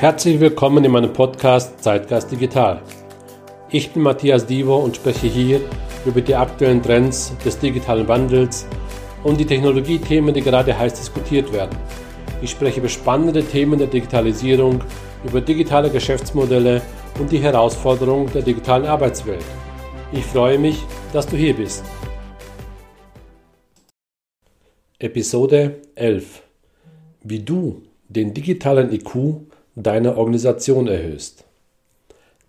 Herzlich willkommen in meinem Podcast Zeitgeist Digital. Ich bin Matthias Divo und spreche hier über die aktuellen Trends des digitalen Wandels und die Technologiethemen, die gerade heiß diskutiert werden. Ich spreche über spannende Themen der Digitalisierung, über digitale Geschäftsmodelle und die Herausforderungen der digitalen Arbeitswelt. Ich freue mich, dass du hier bist. Episode 11 Wie du den digitalen IQ deiner Organisation erhöhst.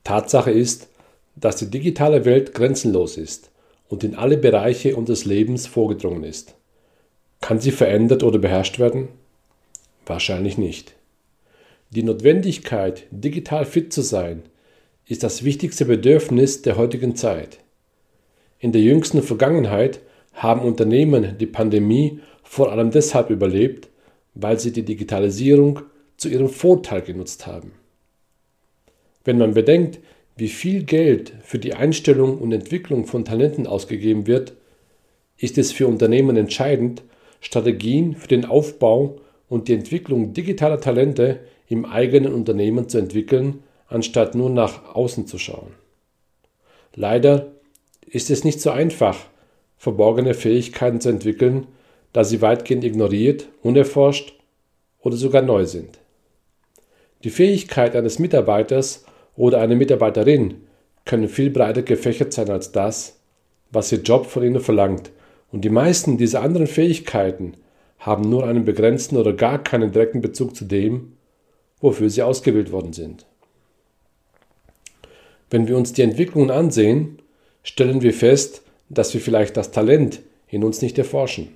Tatsache ist, dass die digitale Welt grenzenlos ist und in alle Bereiche unseres Lebens vorgedrungen ist. Kann sie verändert oder beherrscht werden? Wahrscheinlich nicht. Die Notwendigkeit, digital fit zu sein, ist das wichtigste Bedürfnis der heutigen Zeit. In der jüngsten Vergangenheit haben Unternehmen die Pandemie vor allem deshalb überlebt, weil sie die Digitalisierung zu ihrem Vorteil genutzt haben. Wenn man bedenkt, wie viel Geld für die Einstellung und Entwicklung von Talenten ausgegeben wird, ist es für Unternehmen entscheidend, Strategien für den Aufbau und die Entwicklung digitaler Talente im eigenen Unternehmen zu entwickeln, anstatt nur nach außen zu schauen. Leider ist es nicht so einfach, verborgene Fähigkeiten zu entwickeln, da sie weitgehend ignoriert, unerforscht oder sogar neu sind. Die Fähigkeit eines Mitarbeiters oder einer Mitarbeiterin können viel breiter gefächert sein als das, was ihr Job von ihnen verlangt, und die meisten dieser anderen Fähigkeiten haben nur einen begrenzten oder gar keinen direkten Bezug zu dem, wofür sie ausgewählt worden sind. Wenn wir uns die Entwicklungen ansehen, stellen wir fest, dass wir vielleicht das Talent in uns nicht erforschen.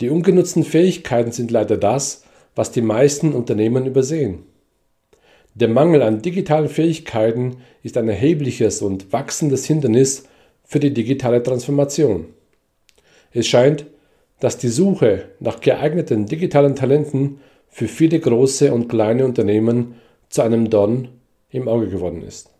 Die ungenutzten Fähigkeiten sind leider das, was die meisten Unternehmen übersehen. Der Mangel an digitalen Fähigkeiten ist ein erhebliches und wachsendes Hindernis für die digitale Transformation. Es scheint, dass die Suche nach geeigneten digitalen Talenten für viele große und kleine Unternehmen zu einem Don im Auge geworden ist.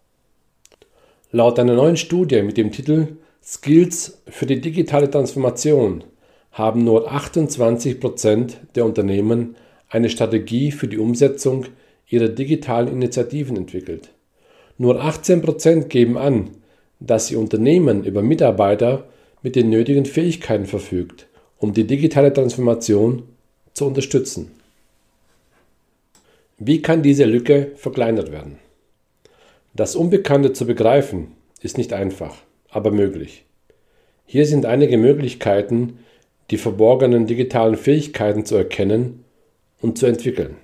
Laut einer neuen Studie mit dem Titel Skills für die digitale Transformation haben nur 28 Prozent der Unternehmen eine Strategie für die Umsetzung ihre digitalen Initiativen entwickelt. Nur 18% geben an, dass ihr Unternehmen über Mitarbeiter mit den nötigen Fähigkeiten verfügt, um die digitale Transformation zu unterstützen. Wie kann diese Lücke verkleinert werden? Das Unbekannte zu begreifen ist nicht einfach, aber möglich. Hier sind einige Möglichkeiten, die verborgenen digitalen Fähigkeiten zu erkennen und zu entwickeln.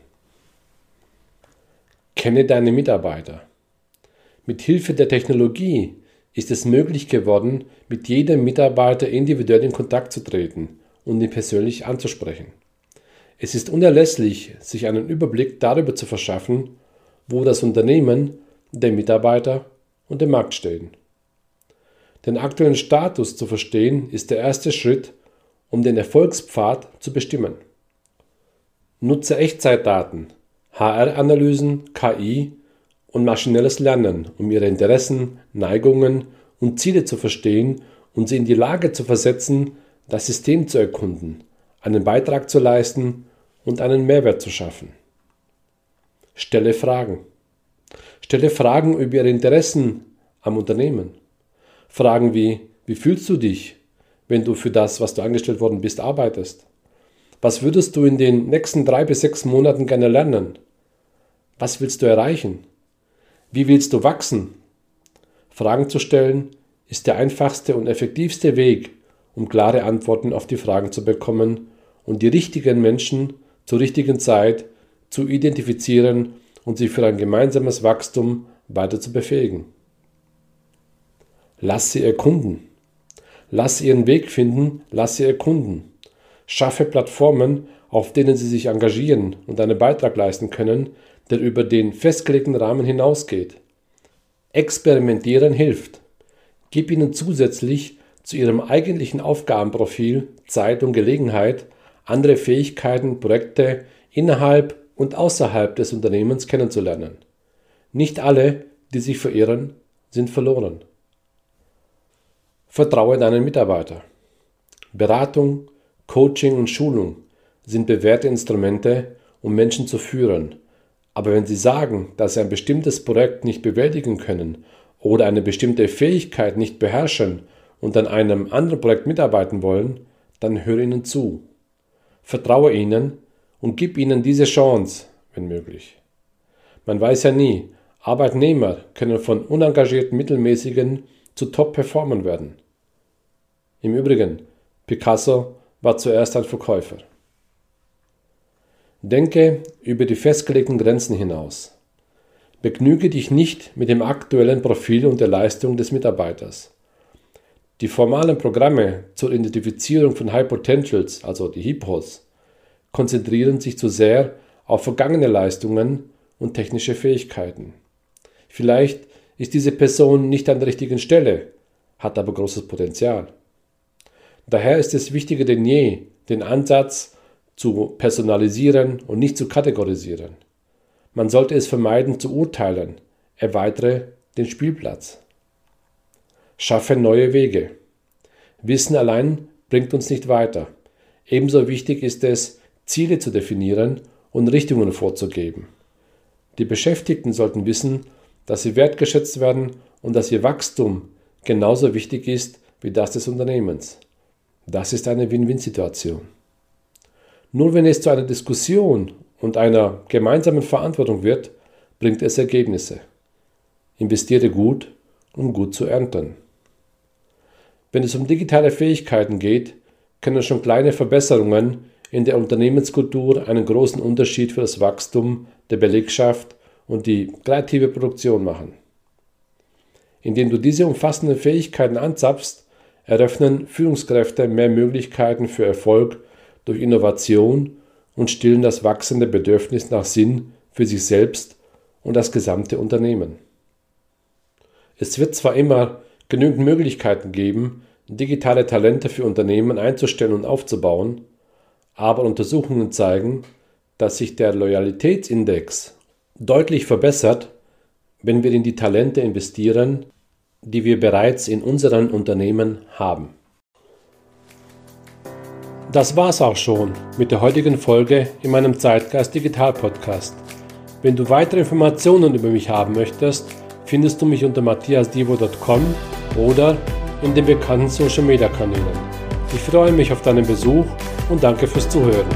Kenne deine Mitarbeiter. Mit Hilfe der Technologie ist es möglich geworden, mit jedem Mitarbeiter individuell in Kontakt zu treten und ihn persönlich anzusprechen. Es ist unerlässlich, sich einen Überblick darüber zu verschaffen, wo das Unternehmen, der Mitarbeiter und der Markt stehen. Den aktuellen Status zu verstehen, ist der erste Schritt, um den Erfolgspfad zu bestimmen. Nutze Echtzeitdaten, HR-Analysen, KI und maschinelles Lernen, um ihre Interessen, Neigungen und Ziele zu verstehen und sie in die Lage zu versetzen, das System zu erkunden, einen Beitrag zu leisten und einen Mehrwert zu schaffen. Stelle Fragen. Stelle Fragen über ihre Interessen am Unternehmen. Fragen wie, wie fühlst du dich, wenn du für das, was du angestellt worden bist, arbeitest? Was würdest du in den nächsten drei bis sechs Monaten gerne lernen? Was willst du erreichen? Wie willst du wachsen? Fragen zu stellen ist der einfachste und effektivste Weg, um klare Antworten auf die Fragen zu bekommen und die richtigen Menschen zur richtigen Zeit zu identifizieren und sie für ein gemeinsames Wachstum weiter zu befähigen. Lass sie erkunden. Lass ihren Weg finden, lass sie erkunden. Schaffe Plattformen, auf denen sie sich engagieren und einen Beitrag leisten können, der über den festgelegten Rahmen hinausgeht. Experimentieren hilft. Gib ihnen zusätzlich zu ihrem eigentlichen Aufgabenprofil Zeit und Gelegenheit, andere Fähigkeiten, Projekte innerhalb und außerhalb des Unternehmens kennenzulernen. Nicht alle, die sich verirren, sind verloren. Vertraue deinen Mitarbeiter. Beratung, Coaching und Schulung sind bewährte Instrumente, um Menschen zu führen, Aber wenn Sie sagen, dass Sie ein bestimmtes Projekt nicht bewältigen können oder eine bestimmte Fähigkeit nicht beherrschen und an einem anderen Projekt mitarbeiten wollen, dann höre ihnen zu. Vertraue ihnen und gib ihnen diese Chance, wenn möglich. Man weiß ja nie, Arbeitnehmer können von unengagierten Mittelmäßigen zu Top-Performern werden. Im Übrigen, Picasso war zuerst ein Verkäufer. Denke über die festgelegten Grenzen hinaus. Begnüge dich nicht mit dem aktuellen Profil und der Leistung des Mitarbeiters. Die formalen Programme zur Identifizierung von High Potentials, also die HIPOs, konzentrieren sich zu sehr auf vergangene Leistungen und technische Fähigkeiten. Vielleicht ist diese Person nicht an der richtigen Stelle, hat aber großes Potenzial. Daher ist es wichtiger denn je, den Ansatz zu personalisieren und nicht zu kategorisieren. Man sollte es vermeiden zu urteilen, erweitere den Spielplatz. Schaffe neue Wege. Wissen allein bringt uns nicht weiter. Ebenso wichtig ist es, Ziele zu definieren und Richtungen vorzugeben. Die Beschäftigten sollten wissen, dass sie wertgeschätzt werden und dass ihr Wachstum genauso wichtig ist wie das des Unternehmens. Das ist eine Win-Win-Situation. Nur wenn es zu einer Diskussion und einer gemeinsamen Verantwortung wird, bringt es Ergebnisse. Investiere gut, um gut zu ernten. Wenn es um digitale Fähigkeiten geht, können schon kleine Verbesserungen in der Unternehmenskultur einen großen Unterschied für das Wachstum der Belegschaft und die kreative Produktion machen. Indem du diese umfassenden Fähigkeiten anzapfst, eröffnen Führungskräfte mehr Möglichkeiten für Erfolg durch Innovation und stillen das wachsende Bedürfnis nach Sinn für sich selbst und das gesamte Unternehmen. Es wird zwar immer genügend Möglichkeiten geben, digitale Talente für Unternehmen einzustellen und aufzubauen, aber Untersuchungen zeigen, dass sich der Loyalitätsindex deutlich verbessert, wenn wir in die Talente investieren, die wir bereits in unseren Unternehmen haben. Das war's auch schon mit der heutigen Folge in meinem Zeitgeist Digital Podcast. Wenn du weitere Informationen über mich haben möchtest, findest du mich unter matthiasdivo.com oder in den bekannten Social Media Kanälen. Ich freue mich auf deinen Besuch und danke fürs Zuhören.